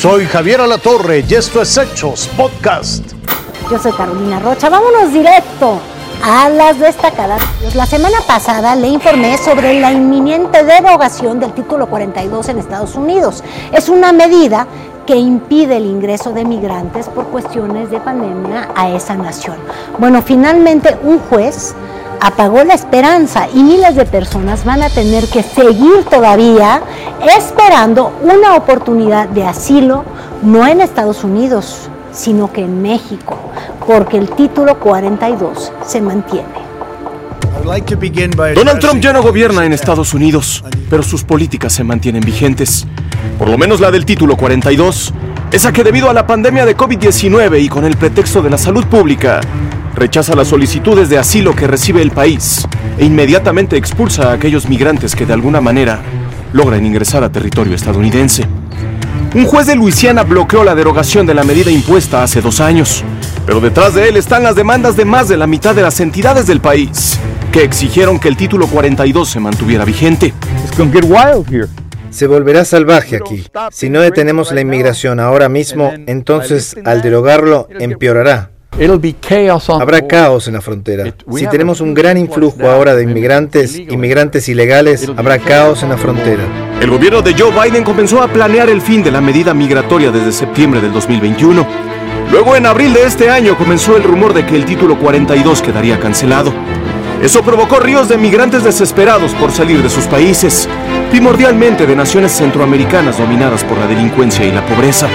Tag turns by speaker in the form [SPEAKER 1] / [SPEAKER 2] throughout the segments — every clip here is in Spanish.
[SPEAKER 1] Soy Javier Alatorre y esto es Hechos Podcast.
[SPEAKER 2] Yo soy Carolina Rocha. Vámonos directo a las destacadas. La semana pasada le informé sobre la inminente derogación del título 42 en Estados Unidos. Es una medida que impide el ingreso de migrantes por cuestiones de pandemia a esa nación. Bueno, finalmente un juez apagó la esperanza y miles de personas van a tener que seguir todavía esperando una oportunidad de asilo, no en Estados Unidos, sino que en México, porque el título 42 se mantiene.
[SPEAKER 3] Donald Trump ya no gobierna en Estados Unidos, pero sus políticas se mantienen vigentes. Por lo menos la del título 42, esa que debido a la pandemia de COVID-19 y con el pretexto de la salud pública, rechaza las solicitudes de asilo que recibe el país e inmediatamente expulsa a aquellos migrantes que de alguna manera logran ingresar a territorio estadounidense. Un juez de Luisiana bloqueó la derogación de la medida impuesta hace dos años, pero detrás de él están las demandas de más de la mitad de las entidades del país, que exigieron que el título 42 se mantuviera vigente.
[SPEAKER 4] Se volverá salvaje aquí. Si no detenemos la inmigración ahora mismo, entonces al derogarlo empeorará. Habrá caos en la frontera. Si tenemos un gran influjo ahora de inmigrantes, inmigrantes ilegales, habrá caos en la frontera.
[SPEAKER 3] El gobierno de Joe Biden comenzó a planear el fin de la medida migratoria desde septiembre del 2021. Luego, en abril de este año, comenzó el rumor de que el título 42 quedaría cancelado. Eso provocó ríos de migrantes desesperados por salir de sus países, primordialmente de naciones centroamericanas dominadas por la delincuencia y la pobreza.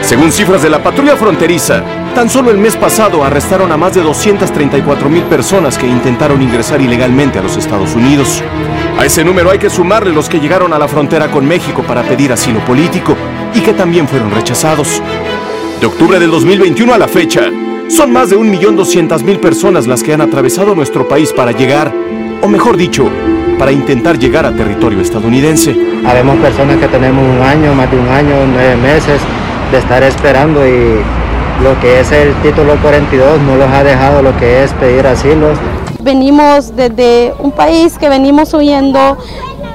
[SPEAKER 3] Según cifras de la patrulla fronteriza, tan solo el mes pasado arrestaron a más de 234 mil personas que intentaron ingresar ilegalmente a los Estados Unidos. A ese número hay que sumarle los que llegaron a la frontera con México para pedir asilo político y que también fueron rechazados. De octubre del 2021 a la fecha, son más de 1.200.000 personas las que han atravesado nuestro país para llegar, o mejor dicho, para intentar llegar a territorio estadounidense.
[SPEAKER 5] Habemos personas que tenemos un año, más de un año, nueve meses de estar esperando y lo que es el título 42 no los ha dejado lo que es pedir asilo.
[SPEAKER 6] Venimos desde un país que venimos huyendo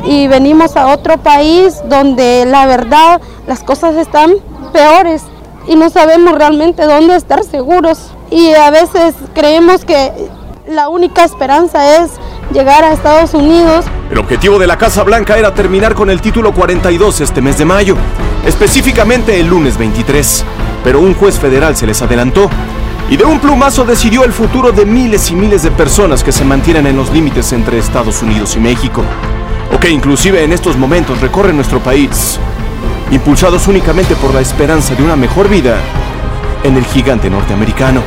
[SPEAKER 6] y venimos a otro país donde la verdad las cosas están peores y no sabemos realmente dónde estar seguros y a veces creemos que la única esperanza es llegar a Estados Unidos.
[SPEAKER 3] El objetivo de la Casa Blanca era terminar con el título 42 este mes de mayo, específicamente el lunes 23, pero un juez federal se les adelantó y de un plumazo decidió el futuro de miles y miles de personas que se mantienen en los límites entre Estados Unidos y México, o que inclusive en estos momentos recorren nuestro país, impulsados únicamente por la esperanza de una mejor vida en el gigante norteamericano.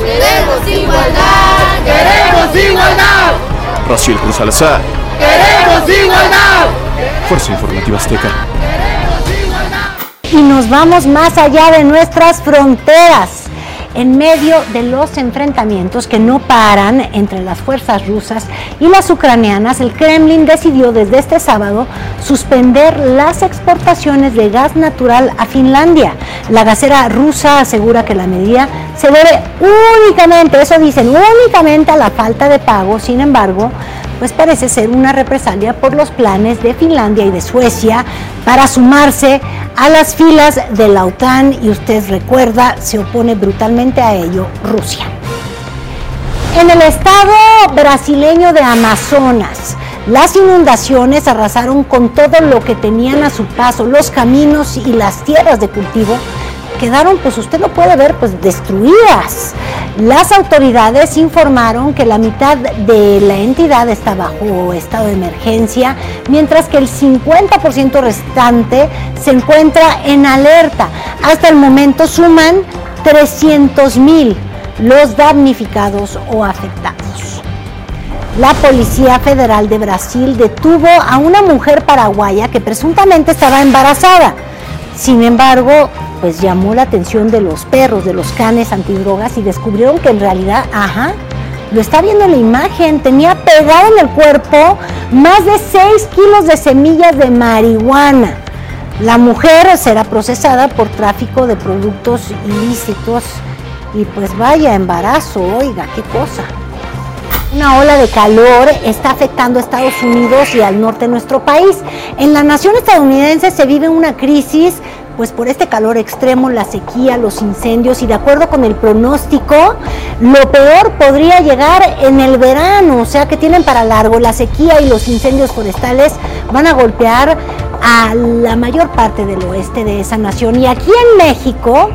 [SPEAKER 7] ¡Queremos igualdad! ¡Queremos igualdad!
[SPEAKER 3] Raciel Cruz Salazar.
[SPEAKER 7] ¡Queremos igualdad!
[SPEAKER 3] Fuerza Informativa Azteca.
[SPEAKER 2] Y nos vamos más allá de nuestras fronteras. En medio de los enfrentamientos que no paran entre las fuerzas rusas y las ucranianas, el Kremlin decidió desde este sábado suspender las exportaciones de gas natural a Finlandia. La gasera rusa asegura que la medida se debe únicamente, eso dicen, únicamente a la falta de pago. Sin embargo, pues parece ser una represalia por los planes de Finlandia y de Suecia para sumarse a las filas de la OTAN y usted recuerda, se opone brutalmente a ello Rusia. En el estado brasileño de Amazonas, las inundaciones arrasaron con todo lo que tenían a su paso, los caminos y las tierras de cultivo quedaron, pues usted lo puede ver, pues destruidas. Las autoridades informaron que la mitad de la entidad está bajo estado de emergencia, mientras que el 50% restante se encuentra en alerta. Hasta el momento suman 300 mil los damnificados o afectados. La Policía Federal de Brasil detuvo a una mujer paraguaya que presuntamente estaba embarazada. Sin embargo, pues llamó la atención de los perros, de los canes antidrogas y descubrieron que en realidad, ajá, lo está viendo en la imagen, tenía pegado en el cuerpo más de 6 kilos de semillas de marihuana. La mujer será procesada por tráfico de productos ilícitos y pues vaya embarazo, oiga, qué cosa. Una ola de calor está afectando a Estados Unidos y al norte de nuestro país. En la nación estadounidense se vive una crisis pues por este calor extremo, la sequía, los incendios y de acuerdo con el pronóstico, lo peor podría llegar en el verano, o sea que tienen para largo. La sequía y los incendios forestales van a golpear a la mayor parte del oeste de esa nación. Y aquí en México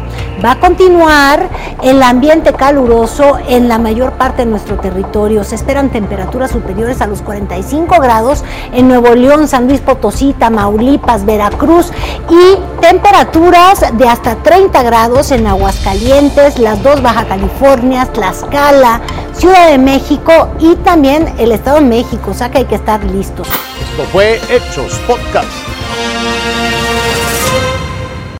[SPEAKER 2] va a continuar el ambiente caluroso en la mayor parte de nuestro territorio. Se esperan temperaturas superiores a los 45 grados en Nuevo León, San Luis Potosí, Tamaulipas, Veracruz y temperaturas de hasta 30 grados en Aguascalientes, las dos Baja Californias, Tlaxcala, Ciudad de México y también el Estado de México. O sea que hay que estar listos.
[SPEAKER 1] Esto fue Hechos Podcast. Música